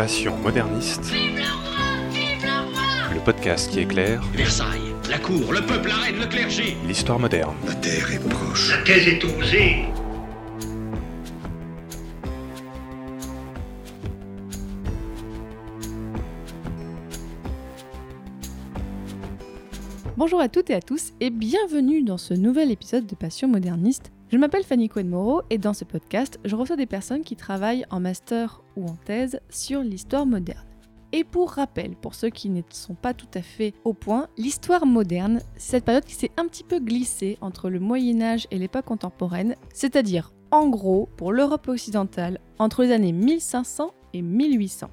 Passion moderniste, le podcast qui éclaire Versailles, la cour, le peuple, la reine, le clergé. l'histoire moderne. La terre est proche. La thèse est osée. Bonjour à toutes et à tous et bienvenue dans ce nouvel épisode de Passion moderniste. Je m'appelle Fanny Cohen-Moreau et dans ce podcast, je reçois des personnes qui travaillent en master ou en thèse sur l'histoire moderne. Et pour rappel, pour ceux qui ne sont pas tout à fait au point, l'histoire moderne, c'est cette période qui s'est un petit peu glissée entre le Moyen Âge et l'époque contemporaine, c'est-à-dire en gros pour l'Europe occidentale entre les années 1500 et 1800.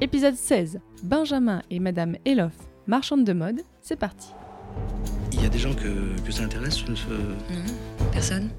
Épisode 16, Benjamin et Madame Elof, marchande de mode, c'est parti. Il y a des gens que, que ça intéresse ce... Non, personne.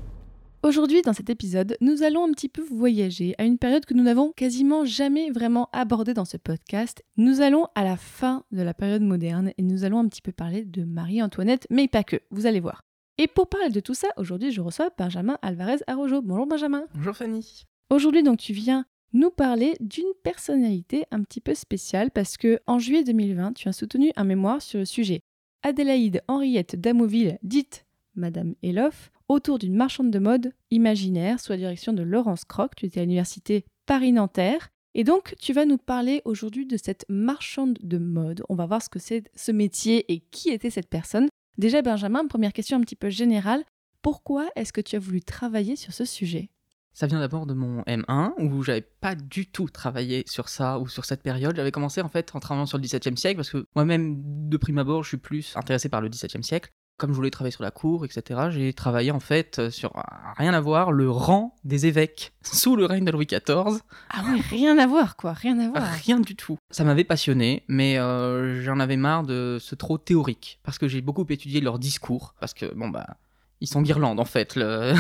Aujourd'hui, dans cet épisode, nous allons un petit peu voyager à une période que nous n'avons quasiment jamais vraiment abordée dans ce podcast. Nous allons à la fin de la période moderne et nous allons un petit peu parler de Marie-Antoinette, mais pas que, vous allez voir. Et pour parler de tout ça, aujourd'hui, je reçois Benjamin Alvarez Arrojo. Bonjour Benjamin. Bonjour Fanny. Aujourd'hui, donc, tu viens nous parler d'une personnalité un petit peu spéciale parce que en juillet 2020, tu as soutenu un mémoire sur le sujet Adélaïde Henriette d'Amoville, dite Madame Elof, autour d'une marchande de mode imaginaire sous la direction de Laurence Croc. Tu étais à l'université Paris-Nanterre. Et donc, tu vas nous parler aujourd'hui de cette marchande de mode. On va voir ce que c'est ce métier et qui était cette personne. Déjà, Benjamin, première question un petit peu générale. Pourquoi est-ce que tu as voulu travailler sur ce sujet? Ça vient d'abord de mon M1 où j'avais pas du tout travaillé sur ça ou sur cette période. J'avais commencé en fait en travaillant sur le XVIIe siècle parce que moi-même de prime abord je suis plus intéressé par le XVIIe siècle. Comme je voulais travailler sur la cour, etc., j'ai travaillé en fait sur euh, rien à voir le rang des évêques sous le règne de Louis XIV. Ah oui, rien à voir, quoi, rien à voir. Rien du tout. Ça m'avait passionné, mais euh, j'en avais marre de ce trop théorique parce que j'ai beaucoup étudié leurs discours parce que bon bah ils sont guirlandes en fait, le...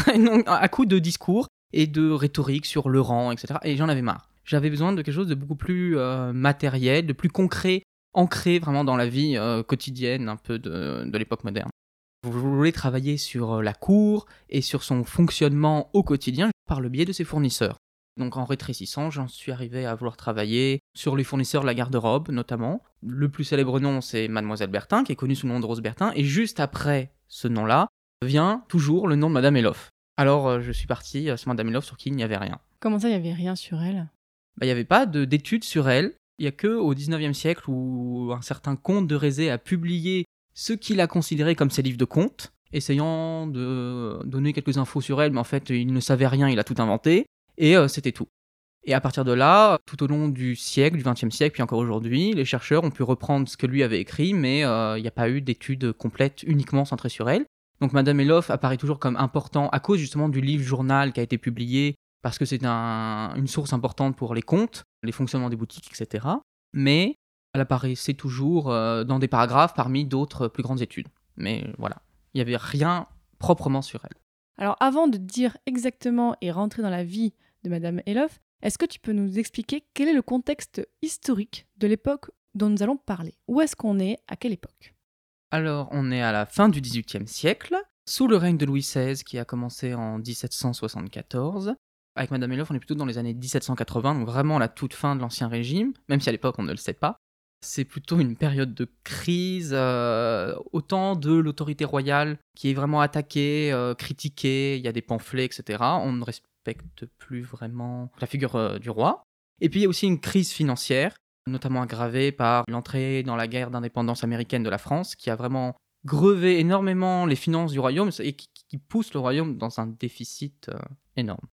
à coup de discours et de rhétorique sur le rang, etc. Et j'en avais marre. J'avais besoin de quelque chose de beaucoup plus euh, matériel, de plus concret, ancré vraiment dans la vie euh, quotidienne un peu de, de l'époque moderne. Je voulais travailler sur euh, la cour et sur son fonctionnement au quotidien par le biais de ses fournisseurs. Donc en rétrécissant, j'en suis arrivé à vouloir travailler sur les fournisseurs de la garde-robe notamment. Le plus célèbre nom, c'est Mademoiselle Bertin, qui est connue sous le nom de Rose Bertin, et juste après ce nom-là vient toujours le nom de Madame Elof. Alors euh, je suis parti euh, sur Madame Elof sur qui il n'y avait rien. Comment ça, il n'y avait rien sur elle? Bah, Il n'y avait pas de- d'études sur elle. Il n'y a que au 19e siècle où un certain comte de Rézé a publié ce qu'il a considéré comme ses livres de contes, essayant de donner quelques infos sur elle, mais en fait il ne savait rien, il a tout inventé, et euh, c'était tout. Et à partir de là, tout au long du siècle, du 20e siècle, puis encore aujourd'hui, les chercheurs ont pu reprendre ce que lui avait écrit, mais euh, il n'y a pas eu d'études complètes uniquement centrées sur elle. Donc Madame Elof apparaît toujours comme important à cause justement du livre-journal qui a été publié, parce que c'est un- une source importante pour les comptes, les fonctionnements des boutiques, etc. Mais elle apparaissait toujours euh, dans des paragraphes parmi d'autres plus grandes études. Mais voilà, il n'y avait rien proprement sur elle. Alors avant de dire exactement et rentrer dans la vie de Madame Elof, est-ce que tu peux nous expliquer quel est le contexte historique de l'époque dont nous allons parler? Où est-ce qu'on est? À quelle époque? Alors, on est à la fin du XVIIIe siècle, sous le règne de Louis XVI qui a commencé en 1774. Avec Madame Elof, on est plutôt dans les années 1780, donc vraiment la toute fin de l'Ancien Régime, même si à l'époque on ne le sait pas. C'est plutôt une période de crise, euh, autant de l'autorité royale qui est vraiment attaquée, euh, critiquée, il y a des pamphlets, etc. On ne respecte plus vraiment la figure euh, du roi. Et puis il y a aussi une crise financière, notamment aggravée par l'entrée dans la guerre d'indépendance américaine de la France, qui a vraiment grevé énormément les finances du royaume et qui, qui pousse le royaume dans un déficit énorme.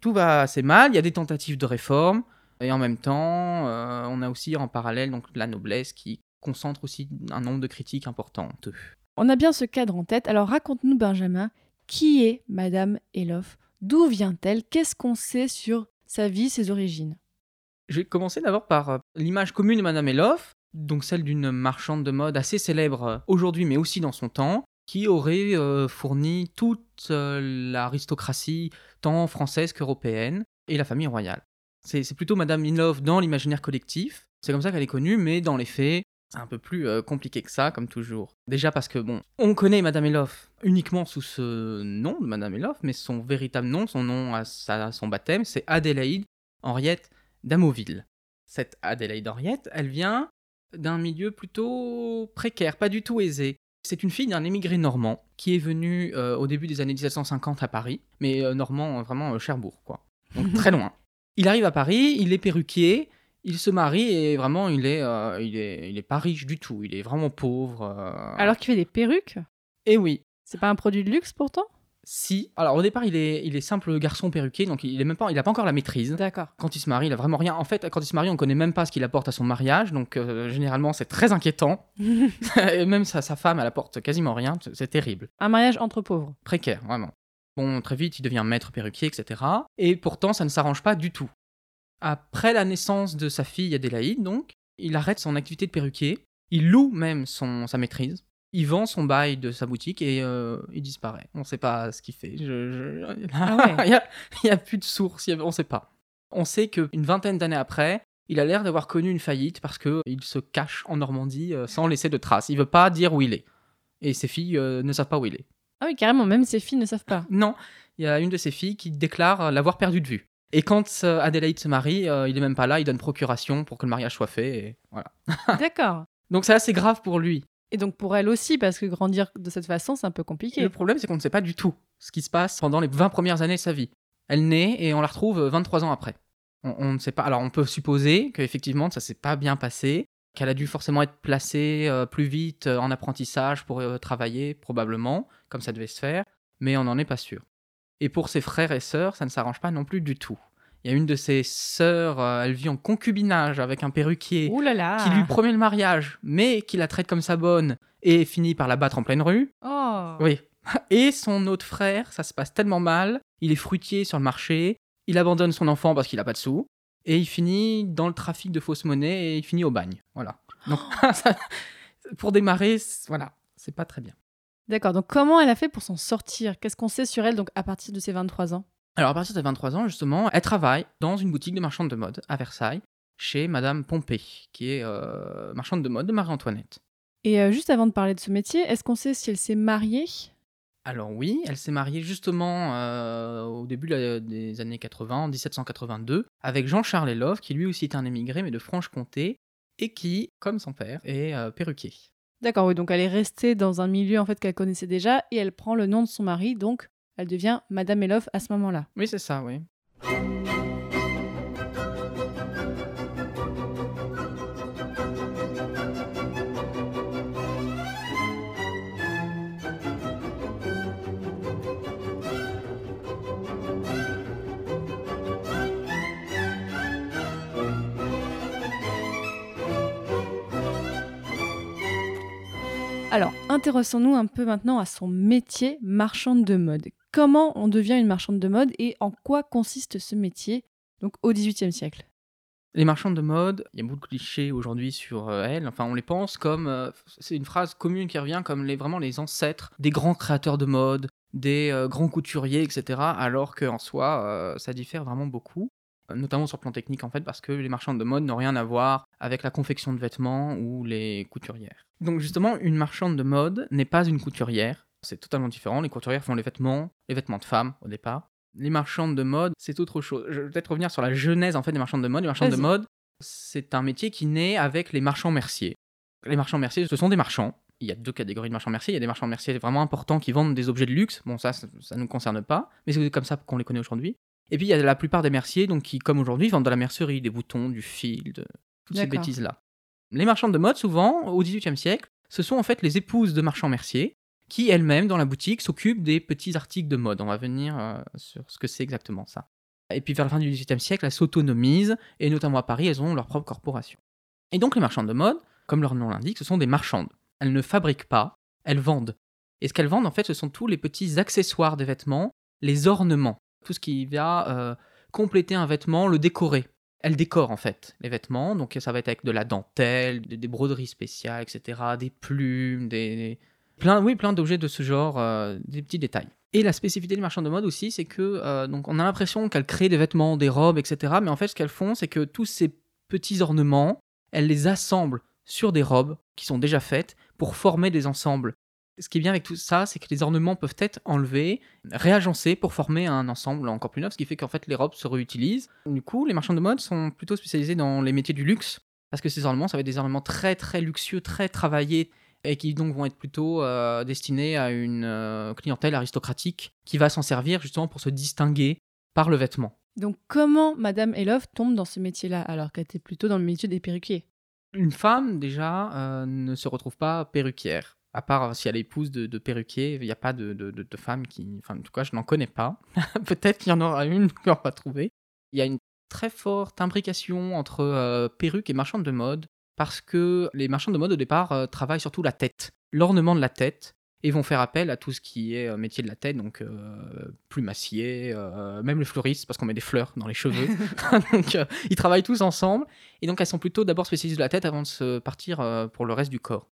Tout va assez mal, il y a des tentatives de réforme, et en même temps, euh, on a aussi en parallèle donc la noblesse qui concentre aussi un nombre de critiques importantes. On a bien ce cadre en tête, alors raconte-nous Benjamin, qui est Madame Elof D'où vient-elle? Qu'est-ce qu'on sait sur sa vie, ses origines? Je vais commencer d'abord par euh, l'image commune de Madame Elof, donc celle d'une marchande de mode assez célèbre euh, aujourd'hui, mais aussi dans son temps, qui aurait fourni toute l'aristocratie, tant française qu'européenne, et la famille royale. C'est plutôt Madame Elof dans l'imaginaire collectif, c'est comme ça qu'elle est connue, mais dans les faits, c'est un peu plus euh, compliqué que ça, comme toujours. Déjà parce que, bon, on connaît Madame Elof uniquement sous ce nom de Madame Elof, mais son véritable nom, son nom à, sa- à son baptême, c'est Adélaïde Henriette d'Amoville. Cette Adélaïde Henriette, elle vient d'un milieu plutôt précaire, pas du tout aisé. C'est une fille d'un émigré normand qui est venu euh, au début des années 1750 à Paris, mais euh, normand vraiment Cherbourg, quoi. Donc très loin. Il arrive à Paris, il est perruquier, il se marie et vraiment il est, euh, il est, il est pas riche du tout, il est vraiment pauvre. euh. Alors qu'il fait des perruques? Et oui, C'est pas un produit de luxe pourtant? Si. Alors au départ il est, il est simple garçon perruquier, donc il est même pas, il a pas encore la maîtrise. D'accord. Quand il se marie, il a vraiment rien. En fait, quand il se marie, on connaît même pas ce qu'il apporte à son mariage, donc euh, généralement c'est très inquiétant. et même sa, sa femme, elle apporte quasiment rien, c'est- c'est terrible. un mariage entre pauvres. Précaire, vraiment. Bon, très vite, il devient maître perruquier, etc. Et pourtant, ça ne s'arrange pas du tout. Après la naissance de sa fille Adélaïde, donc, il arrête son activité de perruquier. Il loue même son, sa maîtrise. Il vend son bail de sa boutique et euh, il disparaît. On ne sait pas ce qu'il fait. Je- je- Ah ouais. il n'y a, il y a plus de source, a- on ne sait pas. On sait qu'une vingtaine d'années après, il a l'air d'avoir connu une faillite parce qu'il se cache en Normandie euh, sans laisser de traces. Il veut pas dire où il est. Et ses filles euh, ne savent pas où il est. Ah oui, carrément, même ses filles ne savent pas. Non, il y a une de ses filles qui déclare euh, l'avoir perdu de vue. Et quand euh, Adélaïde se marie, euh, il est même pas là, il donne procuration pour que le mariage soit fait. Et voilà. D'accord. Donc c'est assez grave pour lui. Et donc pour elle aussi, parce que grandir de cette façon, c'est un peu compliqué. Le problème, c'est qu'on ne sait pas du tout ce qui se passe pendant les 20 premières années de sa vie. Elle naît et on la retrouve euh, 23 ans après. On, on ne sait pas. Alors on peut supposer qu'effectivement ça s'est pas bien passé, qu'elle a dû forcément être placée euh, plus vite euh, en apprentissage pour euh, travailler, probablement, comme ça devait se faire, mais on n'en est pas sûr. Et pour ses frères et sœurs, ça ne s'arrange pas non plus du tout. Il y a une de ses sœurs, elle vit en concubinage avec un perruquier Ouh là là. qui lui promet le mariage, mais qui la traite comme sa bonne et finit par la battre en pleine rue. Oh. Oui. Et son autre frère, ça se passe tellement mal, il est fruitier sur le marché, il abandonne son enfant parce qu'il a pas de sous, et il finit dans le trafic de fausses monnaies et il finit au bagne. Voilà. Donc, ça- pour démarrer, voilà, c'est pas très bien. D'accord, donc comment elle a fait pour s'en sortir? Qu'est-ce qu'on sait sur elle donc à partir de ses 23 ans? Alors, à partir de 23 ans, justement, elle travaille dans une boutique de marchande de mode à Versailles, chez Madame Pompée, qui est euh, marchande de mode de Marie-Antoinette. Et euh, juste avant de parler de ce métier, est-ce qu'on sait si elle s'est mariée? Alors oui, elle s'est mariée justement euh, au début des années 80, en 1782, avec Jean-Charles Elov, qui lui aussi est un émigré, mais de Franche-Comté, et qui, comme son père, est euh, perruquier. D'accord, oui, donc elle est restée dans un milieu en fait qu'elle connaissait déjà et elle prend le nom de son mari, donc elle devient Madame Elof à ce moment-là. Oui, c'est ça, oui. Intéressons-nous un peu maintenant à son métier marchande de mode. Comment on devient une marchande de mode et en quoi consiste ce métier donc au XVIIIe siècle? Les marchandes de mode, il y a beaucoup de clichés aujourd'hui sur euh, elles. Enfin, on les pense comme. euh, c'est une phrase commune qui revient comme les, vraiment les ancêtres des grands créateurs de mode, des euh, grands couturiers, etc. Alors qu'en soi, ça diffère vraiment beaucoup. Notamment sur le plan technique, en fait, parce que les marchandes de mode n'ont rien à voir avec la confection de vêtements ou les couturières. Donc, justement, une marchande de mode n'est pas une couturière. C'est totalement différent. Les couturières font les vêtements, les vêtements de femmes au départ. Les marchandes de mode, c'est autre chose. Je vais peut-être revenir sur la genèse en fait des marchandes de mode. Les marchandes de mode, c'est un métier qui naît avec les marchands merciers. Les marchands merciers, ce sont des marchands. Il y a deux catégories de marchands merciers. Il y a des marchands merciers vraiment importants qui vendent des objets de luxe. Bon, ça, ça ne nous concerne pas, mais c'est comme ça qu'on les connaît aujourd'hui. Et puis il y a la plupart des merciers, donc qui, comme aujourd'hui, vendent de la mercerie, des boutons, du fil, de toutes ces bêtises-là. Les marchandes de mode, souvent, au XVIIIe siècle, ce sont en fait les épouses de marchands merciers qui elles-mêmes, dans la boutique, s'occupent des petits articles de mode. On va venir euh, sur ce que c'est exactement ça. Et puis vers la fin du XVIIIe siècle, elles s'autonomisent, et notamment à Paris, elles ont leur propre corporation. Et donc les marchandes de mode, comme leur nom l'indique, ce sont des marchandes. Elles ne fabriquent pas, elles vendent. Et ce qu'elles vendent, en fait, ce sont tous les petits accessoires des vêtements, les ornements, tout ce qui va euh, compléter un vêtement, le décorer. Elles décorent en fait les vêtements, donc ça va être avec de la dentelle, des, broderies spéciales, etc., des plumes, des, des- plein, oui, plein d'objets de ce genre, euh, des petits détails. Et la spécificité des marchands de mode aussi, c'est que euh, donc on a l'impression qu'elles créent des vêtements, des robes, etc. Mais en fait, ce qu'elles font, c'est que tous ces petits ornements, elles les assemblent sur des robes qui sont déjà faites pour former des ensembles. Ce qui est bien avec tout ça, c'est que les ornements peuvent être enlevés, réagencés pour former un ensemble encore plus neuf, ce qui fait qu'en fait les robes se réutilisent. Du coup, les marchands de mode sont plutôt spécialisés dans les métiers du luxe, parce que ces ornements, ça va être des ornements très très luxueux, très travaillés, et qui donc vont être plutôt euh, destinés à une euh, clientèle aristocratique qui va s'en servir justement pour se distinguer par le vêtement. Donc comment Madame Elof tombe dans ce métier-là alors qu'elle était plutôt dans le métier des perruquiers? Une femme, déjà, euh, ne se retrouve pas perruquière. À part si elle est épouse de, de perruquier, il n'y a pas de, de, de, de femme qui. Enfin, en tout cas, je n'en connais pas. Peut-être qu'il y en aura une qu'on va trouver. Il y a une très forte imbrication entre euh, perruque et marchande de mode parce que les marchands de mode au départ euh, travaillent surtout la tête, l'ornement de la tête, et vont faire appel à tout ce qui est euh, métier de la tête, donc euh, plumassier, euh, même les fleuristes, parce qu'on met des fleurs dans les cheveux. donc euh, ils travaillent tous ensemble, et donc elles sont plutôt d'abord spécialistes de la tête avant de se partir euh, pour le reste du corps.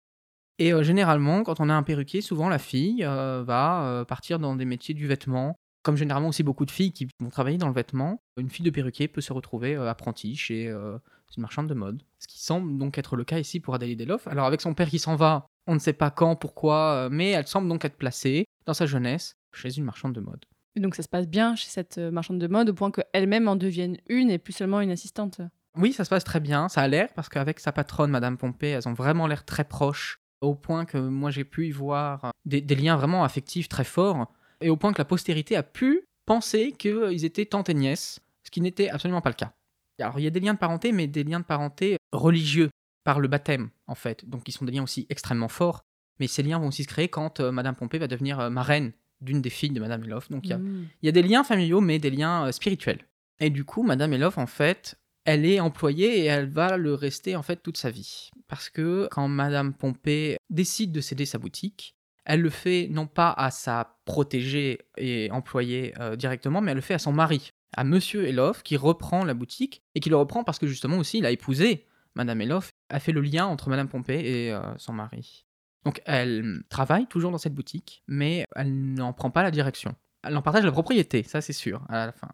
Et euh, généralement, quand on a un perruquier, souvent la fille euh, va euh, partir dans des métiers du vêtement. Comme généralement aussi beaucoup de filles qui vont travailler dans le vêtement, une fille de perruquier peut se retrouver apprentie chez une marchande de mode. Ce qui semble donc être le cas ici pour Adèle Deloff. Alors avec son père qui s'en va, on ne sait pas quand, pourquoi, mais elle semble donc être placée dans sa jeunesse chez une marchande de mode. Et donc ça se passe bien chez cette marchande de mode au point qu'elle-même en devienne une et plus seulement une assistante. Oui, ça se passe très bien, ça a l'air, parce qu'avec sa patronne, Madame Pompée, elles ont vraiment l'air très proches, au point que moi j'ai pu y voir euh, des, des liens vraiment affectifs très forts, et au point que la postérité a pu penser qu'ils étaient tante et nièce, ce qui n'était absolument pas le cas. Alors il y a des liens de parenté, mais des liens de parenté religieux, par le baptême en fait, donc ils sont des liens aussi extrêmement forts, mais ces liens vont aussi se créer quand euh, Madame Pompée va devenir euh, marraine d'une des filles de Madame Elof, donc il y a Mm. il y a des liens familiaux, mais des liens euh, spirituels. Et du coup, Madame Elof, en fait, elle est employée et elle va le rester en fait toute sa vie. Parce que quand Madame Pompée décide de céder sa boutique, elle le fait non pas à sa protégée et employée euh, directement, mais elle le fait à son mari, à Monsieur Elof, qui reprend la boutique et qui le reprend parce que justement aussi il a épousé Madame Elof, a fait le lien entre Madame Pompée et euh, son mari. Donc elle travaille toujours dans cette boutique, mais elle n'en prend pas la direction. Elle en partage la propriété, ça c'est sûr, à la fin.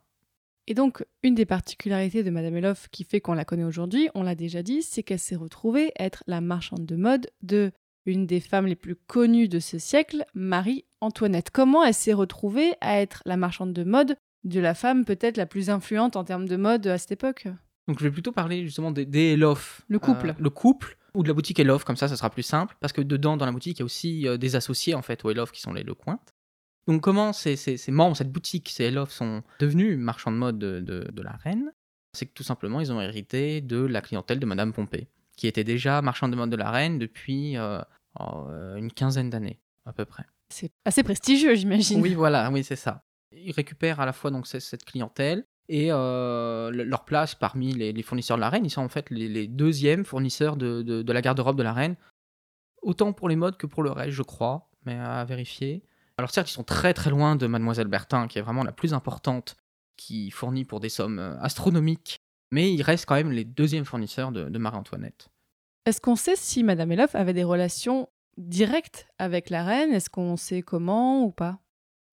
Et donc, une des particularités de Madame Elof qui fait qu'on la connaît aujourd'hui, on l'a déjà dit, c'est qu'elle s'est retrouvée être la marchande de mode de une des femmes les plus connues de ce siècle, Marie-Antoinette. Comment elle s'est retrouvée à être la marchande de mode de la femme peut-être la plus influente en termes de mode à cette époque? Donc je vais plutôt parler justement des, des. Le couple. Euh, le couple, ou de la boutique Elof, comme ça, ça sera plus simple, parce que dedans, dans la boutique, il y a aussi euh, des associés, en fait, au Elof, qui sont les Lecointes. Donc comment ces, ces, ces membres, cette boutique, ces Elof, sont devenus marchands de mode de, de- de la reine? C'est que tout simplement, ils ont hérité de la clientèle de Madame Pompée, qui était déjà marchande de mode de la reine depuis euh, euh, une quinzaine d'années, à peu près. C'est assez prestigieux, j'imagine. Oui, voilà, oui, c'est ça. Ils récupèrent à la fois donc cette clientèle et euh, le- leur place parmi les, les fournisseurs de la reine. Ils sont en fait les, les deuxièmes fournisseurs de, de- de la garde-robe de la reine, autant pour les modes que pour le reste, je crois, mais à vérifier. Alors certes, ils sont très très loin de Mademoiselle Bertin, qui est vraiment la plus importante, qui fournit pour des sommes euh, astronomiques, mais ils restent quand même les deuxièmes fournisseurs de, de Marie-Antoinette. Est-ce qu'on sait si Madame Elof avait des relations directes avec la reine? Est-ce qu'on sait comment ou pas?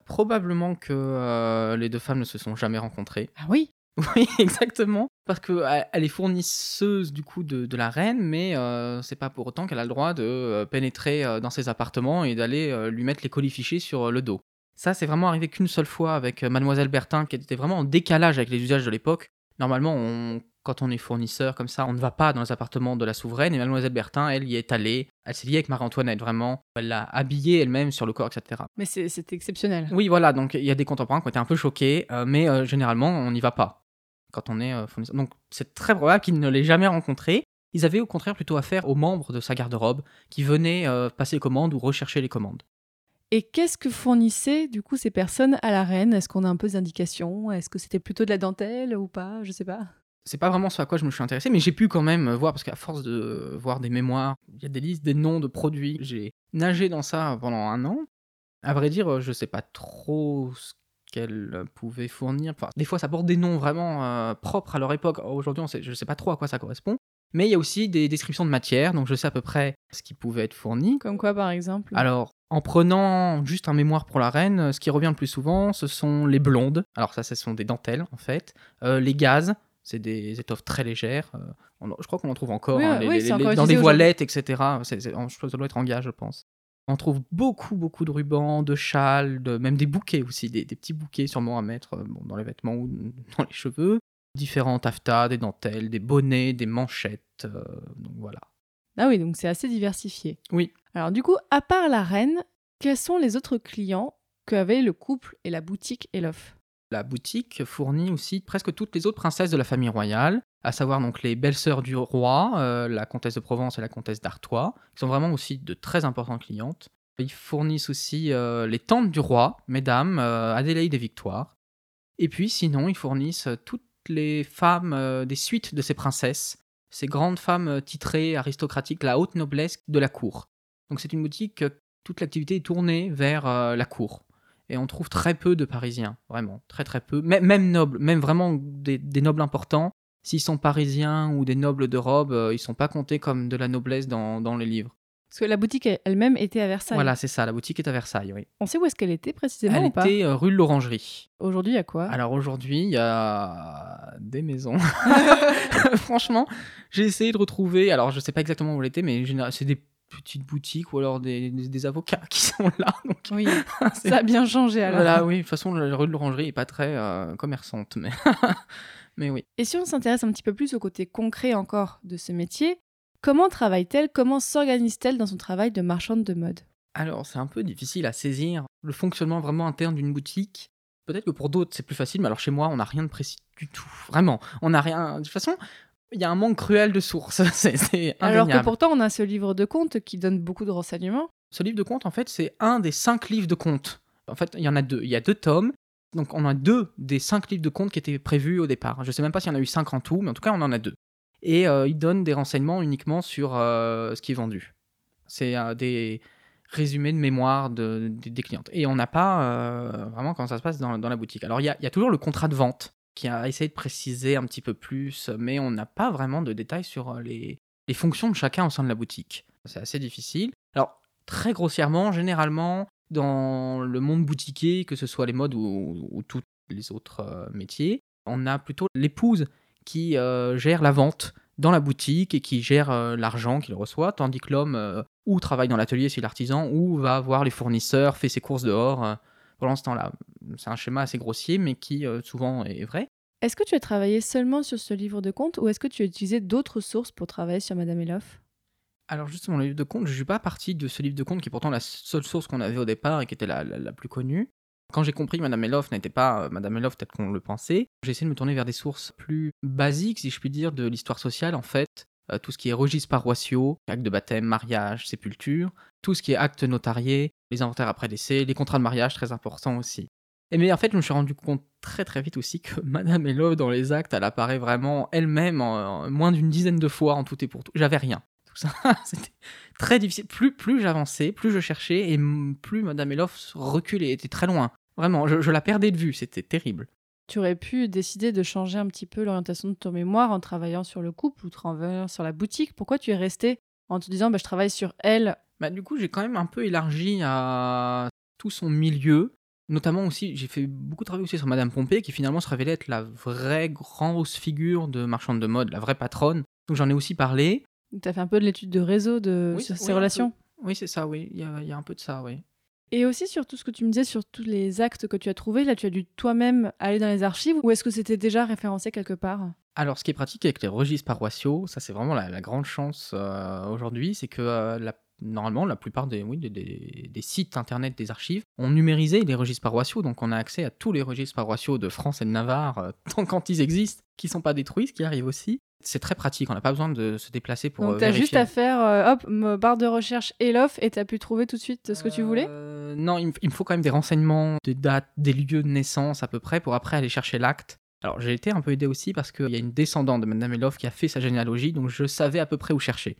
Probablement que euh, les deux femmes ne se sont jamais rencontrées. Ah oui Oui, exactement. Parce qu'elle est fournisseuse du coup de, de la reine, mais euh, c'est pas pour autant qu'elle a le droit de euh, pénétrer euh, dans ses appartements et d'aller euh, lui mettre les colifichés sur euh, le dos. Ça, c'est vraiment arrivé qu'une seule fois avec Mademoiselle Bertin, qui était vraiment en décalage avec les usages de l'époque. Normalement, on- quand on est fournisseur comme ça, on ne va pas dans les appartements de la souveraine, et Mademoiselle Bertin, elle y est allée. Elle s'est liée avec Marie-Antoinette, vraiment. Elle l'a habillée elle-même sur le corps, etc. Mais c'est c'est exceptionnel. Oui, voilà, donc il y a des contemporains qui ont été un peu choqués, euh, mais euh, généralement, on n'y va pas quand on est euh, fournisseur. Donc c'est très probable qu'ils ne l'aient jamais rencontré. Ils avaient au contraire plutôt affaire aux membres de sa garde-robe qui venaient euh, passer commandes ou rechercher les commandes. Et qu'est-ce que fournissaient du coup ces personnes à la reine? Est-ce qu'on a un peu d'indications? Est-ce que c'était plutôt de la dentelle ou pas? Je sais pas. C'est pas vraiment ce à quoi je me suis intéressé, mais j'ai pu quand même voir, parce qu'à force de voir des mémoires, il y a des listes, des noms de produits. J'ai nagé dans ça pendant un an. À vrai dire, je sais pas trop ce qu'elle pouvait fournir. Enfin, des fois, ça porte des noms vraiment euh, propres à leur époque. Aujourd'hui, on sait, je sais pas trop à quoi ça correspond. Mais il y a aussi des descriptions de matière, donc je sais à peu près ce qui pouvait être fourni. Comme quoi par exemple? Alors, en prenant juste un mémoire pour la reine, ce qui revient le plus souvent, ce sont les blondes. Alors ça, ce sont des dentelles, en fait. Euh, les gazes, c'est des étoffes très légères. Euh, on- je crois qu'on en trouve encore Oui, hein, oui, les- c'est les- encore les- dans des voilettes, etc. Je pense que ça doit être en gage, je pense. On trouve beaucoup, beaucoup de rubans, de châles, de, même des bouquets aussi, des, des petits bouquets sûrement à mettre euh, bon, dans les vêtements ou dans les cheveux. Différents taffetas, des dentelles, des bonnets, des manchettes. euh, donc voilà. Ah oui, donc c'est assez diversifié. Oui. Alors du coup, à part la reine, quels sont les autres clients qu'avaient le couple et la boutique Elof? La boutique fournit aussi presque toutes les autres princesses de la famille royale, à savoir donc les belles-sœurs du roi, euh, la comtesse de Provence et la comtesse d'Artois, qui sont vraiment aussi de très importantes clientes. Ils fournissent aussi euh, les tantes du roi, mesdames, euh, Adélaïde et Victoire. Et puis sinon, ils fournissent toutes les femmes euh, des suites de ces princesses, ces grandes femmes titrées, aristocratiques, la haute noblesse de la cour. Donc c'est une boutique, toute l'activité est tournée vers la cour. Et on trouve très peu de Parisiens, vraiment, très très peu. Même, nobles, même vraiment des nobles importants, s'ils sont parisiens ou des nobles de robe, euh, ils sont pas comptés comme de la noblesse dans, dans les livres. Parce que la boutique elle- elle-même était à Versailles. Voilà, c'est ça, la boutique est à Versailles, oui. On sait où est-ce qu'elle était précisément Elle ou pas était euh, rue de l'Orangerie. Aujourd'hui, il y a quoi? Alors aujourd'hui, il y a des maisons. Franchement, j'ai essayé de retrouver. Alors je sais pas exactement où elle était, mais c'est des petites boutiques ou alors des, des- des avocats qui sont là. Donc, Oui, ça a bien changé alors. Voilà, oui. De toute façon, la rue de l'Orangerie est pas très euh, commerçante, mais mais oui. Et si on s'intéresse un petit peu plus au côté concret encore de ce métier, comment travaille-t-elle? Comment s'organise-t-elle dans son travail de marchande de mode? Alors, c'est un peu difficile à saisir le fonctionnement vraiment interne d'une boutique. Peut-être que pour d'autres, c'est plus facile, mais alors chez moi, on n'a rien de précis du tout. Vraiment. On n'a rien. De toute façon, il y a un manque cruel de sources. c'est c'est Alors que pourtant, on a ce livre de comptes qui donne beaucoup de renseignements. Ce livre de contes, en fait, c'est un des cinq livres de contes. En fait, il y en a deux. Il y a deux tomes. Donc, on a deux des cinq livres de contes qui étaient prévus au départ. Je sais même pas s'il y en a eu cinq en tout, mais en tout cas, on en a deux. Et euh, il donne des renseignements uniquement sur euh, ce qui est vendu. C'est euh, des résumés de mémoire de, des- clientes. Et on n'a pas euh, vraiment comment ça se passe dans, la boutique. Alors, il y a, toujours le contrat de vente qui a essayé de préciser un petit peu plus, mais on n'a pas vraiment de détails sur les fonctions de chacun au sein de la boutique. C'est assez difficile. Alors, très grossièrement, généralement, dans le monde boutiquier, que ce soit les modes ou, ou tous les autres euh, métiers, on a plutôt l'épouse qui euh, gère la vente dans la boutique et qui gère euh, l'argent qu'il reçoit, tandis que l'homme ou travaille dans l'atelier si l'artisan, ou va voir les fournisseurs, fait ses courses dehors pendant ce temps-là. C'est un schéma assez grossier, mais qui souvent est vrai. Est-ce que tu as travaillé seulement sur ce livre de comptes ou est-ce que tu as utilisé d'autres sources pour travailler sur Madame Elof Alors justement, le livre de compte, je ne suis pas parti de ce livre de compte qui est pourtant la seule source qu'on avait au départ et qui était la, la- plus connue. Quand j'ai compris que Madame Elof n'était pas euh, Madame Elof tel qu'on le pensait, j'ai essayé de me tourner vers des sources plus basiques, si je puis dire, de l'histoire sociale en fait. Euh, tout ce qui est registres paroissiaux, actes de baptême, mariage, sépulture, tout ce qui est actes notariés, les inventaires après décès, les contrats de mariage, très importants aussi. Et mais en fait, je me suis rendu compte très très vite aussi que Madame Elof, dans les actes, elle apparaît vraiment elle-même en moins d'une dizaine de fois en tout et pour tout. J'avais rien. Tout ça, c'était très difficile. Plus, plus j'avançais, plus je cherchais, et plus Madame Elof reculait, était très loin. Vraiment, je, je la perdais de vue, c'était terrible. Tu aurais pu décider de changer un petit peu l'orientation de ton mémoire en travaillant sur le couple ou travaillant sur la boutique. Pourquoi tu es resté en te disant bah, je travaille sur elle? Bah, du coup, j'ai quand même un peu élargi à tout son milieu. Notamment aussi, j'ai fait beaucoup de travail aussi sur Madame Pompée, qui finalement se révélait être la vraie grosse figure de marchande de mode, la vraie patronne. Donc j'en ai aussi parlé. Tu as fait un peu de l'étude de réseau de Oui, sur oui, ces relations? Oui, c'est ça, oui. Il y, a, il y a un peu de ça, oui. Et aussi sur tout ce que tu me disais sur tous les actes que tu as trouvés, là tu as dû toi-même aller dans les archives ou est-ce que c'était déjà référencé quelque part? Alors, ce qui est pratique avec les registres paroissiaux, ça c'est vraiment la, la grande chance euh, aujourd'hui, c'est que euh, la- normalement la plupart des, oui, des, des- des sites internet des archives ont numérisé les registres paroissiaux, donc on a accès à tous les registres paroissiaux de France et de Navarre, euh, tant quand ils existent, qui sont pas détruits, ce qui arrive aussi. C'est très pratique, on n'a pas besoin de se déplacer pour Donc euh, tu as juste à faire euh, hop, barre de recherche Elof et tu as pu trouver tout de suite ce que tu voulais? Euh, Non, il me, il me faut quand même des renseignements, des dates, des lieux de naissance à peu près, pour après aller chercher l'acte. Alors j'ai été un peu aidé aussi parce qu'il y a une descendante de Madame Elof qui a fait sa généalogie, donc je savais à peu près où chercher.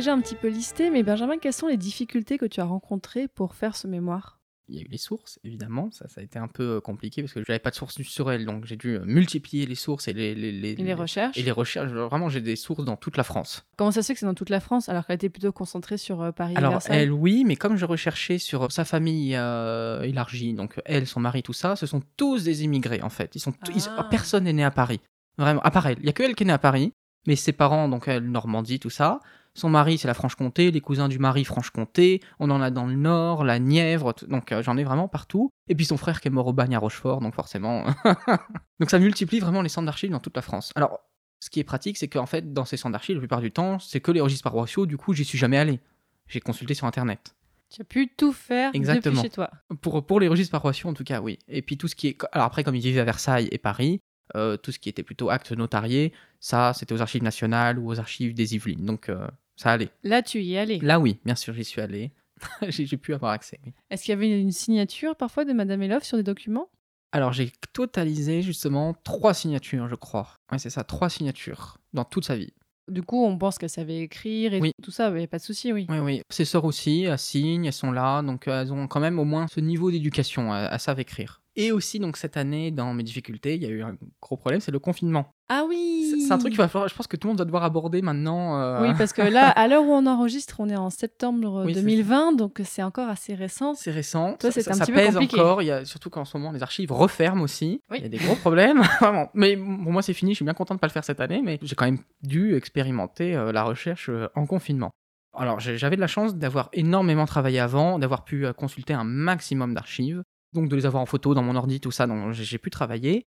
Déjà un petit peu listés, mais Benjamin, quelles sont les difficultés que tu as rencontrées pour faire ce mémoire? Il y a eu les sources, évidemment, ça, ça a été un peu euh, compliqué parce que j'avais pas de sources sur elle, donc j'ai dû euh, multiplier les sources et les, les, les- Et les recherches et les recherches. Vraiment, j'ai des sources dans toute la France. Comment ça se fait que c'est dans toute la France alors qu'elle était plutôt concentrée sur euh, Paris et Alors, Versailles? elle, oui, mais comme je recherchais sur sa famille euh, élargie, donc elle, son mari, tout ça, ce sont tous des immigrés, en fait. Ils sont, ils- Ah. personne n'est né à Paris. Vraiment, à part elle. Il y a que elle qui est née à Paris, mais ses parents, donc elle, Normandie, tout ça. Son mari, c'est la Franche-Comté, les cousins du mari, Franche-Comté. On en a dans le Nord, la Nièvre, donc euh, j'en ai vraiment partout. Et puis son frère qui est mort au bagne à Rochefort, donc forcément. donc ça multiplie vraiment les centres d'archives dans toute la France. Alors, ce qui est pratique, c'est qu'en fait, dans ces centres d'archives, la plupart du temps, c'est que les registres paroissiaux, du coup, j'y suis jamais allé. J'ai consulté sur Internet. Tu as pu tout faire Exactement. depuis chez toi. Pour, pour les registres paroissiaux, en tout cas, oui. Et puis tout ce qui est. Alors après, comme ils vivaient à Versailles et Paris, euh, tout ce qui était plutôt acte notarié, ça, c'était aux archives nationales ou aux archives des Yvelines. Donc euh, ça allait. Là, tu y es allé. Là, oui, bien sûr, j'y suis allé. j'ai pu avoir accès, oui. Est-ce qu'il y avait une signature parfois de Madame Elof sur des documents? Alors j'ai totalisé justement trois signatures, je crois. Ouais, c'est ça, trois signatures dans toute sa vie. Du coup, on pense qu'elle savait écrire et Oui. tout ça, il n'y a pas de souci, oui. Oui, oui. Ses sœurs aussi, elles signent, elles sont là, donc euh, elles ont quand même au moins ce niveau d'éducation, elles, elles savent écrire. Et aussi, donc cette année, dans mes difficultés, il y a eu un gros problème, c'est le confinement. Ah oui C'est un truc qu'il va falloir, je pense que tout le monde va devoir aborder maintenant. euh, Oui, parce que là, à l'heure où on enregistre, on est en septembre Oui, c'est 2020, donc c'est encore assez récent. C'est récent. Toi, ça, un ça petit peu pèse compliqué. encore. Il y a, surtout qu'en ce moment, les archives referment aussi. Oui. Il y a des gros problèmes. Vraiment. Mais pour moi, c'est fini. Je suis bien content de ne pas le faire cette année. Mais j'ai quand même dû expérimenter euh, la recherche euh, en confinement. Alors, j'avais de la chance d'avoir énormément travaillé avant, d'avoir pu consulter un maximum d'archives. Donc, de les avoir en photo dans mon ordi, tout ça. Donc, j'ai pu travailler.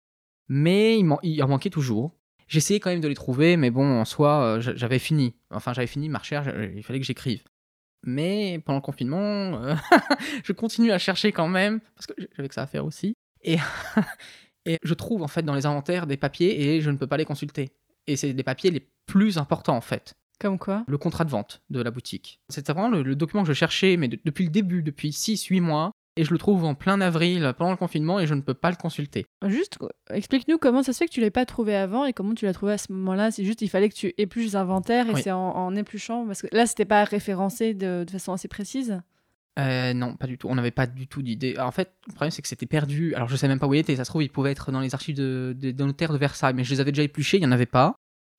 Mais il, m'en- il en manquait toujours. J'essayais quand même de les trouver, mais bon, en soi, euh, j'a- j'avais fini. Enfin, j'avais fini ma recherche, euh, il fallait que j'écrive. Mais pendant le confinement, euh, je continue à chercher quand même, parce que j'avais que ça à faire aussi. Et, et je trouve en fait dans les inventaires des papiers et je ne peux pas les consulter. Et c'est des papiers les plus importants en fait. Comme quoi? Le contrat de vente de la boutique. C'était vraiment le, le document que je cherchais, mais de- depuis le début, depuis 6-8 mois. Et je le trouve en plein avril, pendant le confinement, et je ne peux pas le consulter. Juste, explique-nous comment ça se fait que tu l'avais pas trouvé avant et comment tu l'as trouvé à ce moment-là. C'est juste, il fallait que tu épluches les inventaires et Oui. c'est en, en épluchant, parce que là, c'était pas référencé de, de façon assez précise. Euh, non, pas du tout. On n'avait pas du tout d'idée. En fait, le problème, c'est que c'était perdu. Alors, je sais même pas où il était. Ça se trouve, il pouvait être dans les archives de, de- des notaires de Versailles, mais je les avais déjà épluchés, il n'y en avait pas.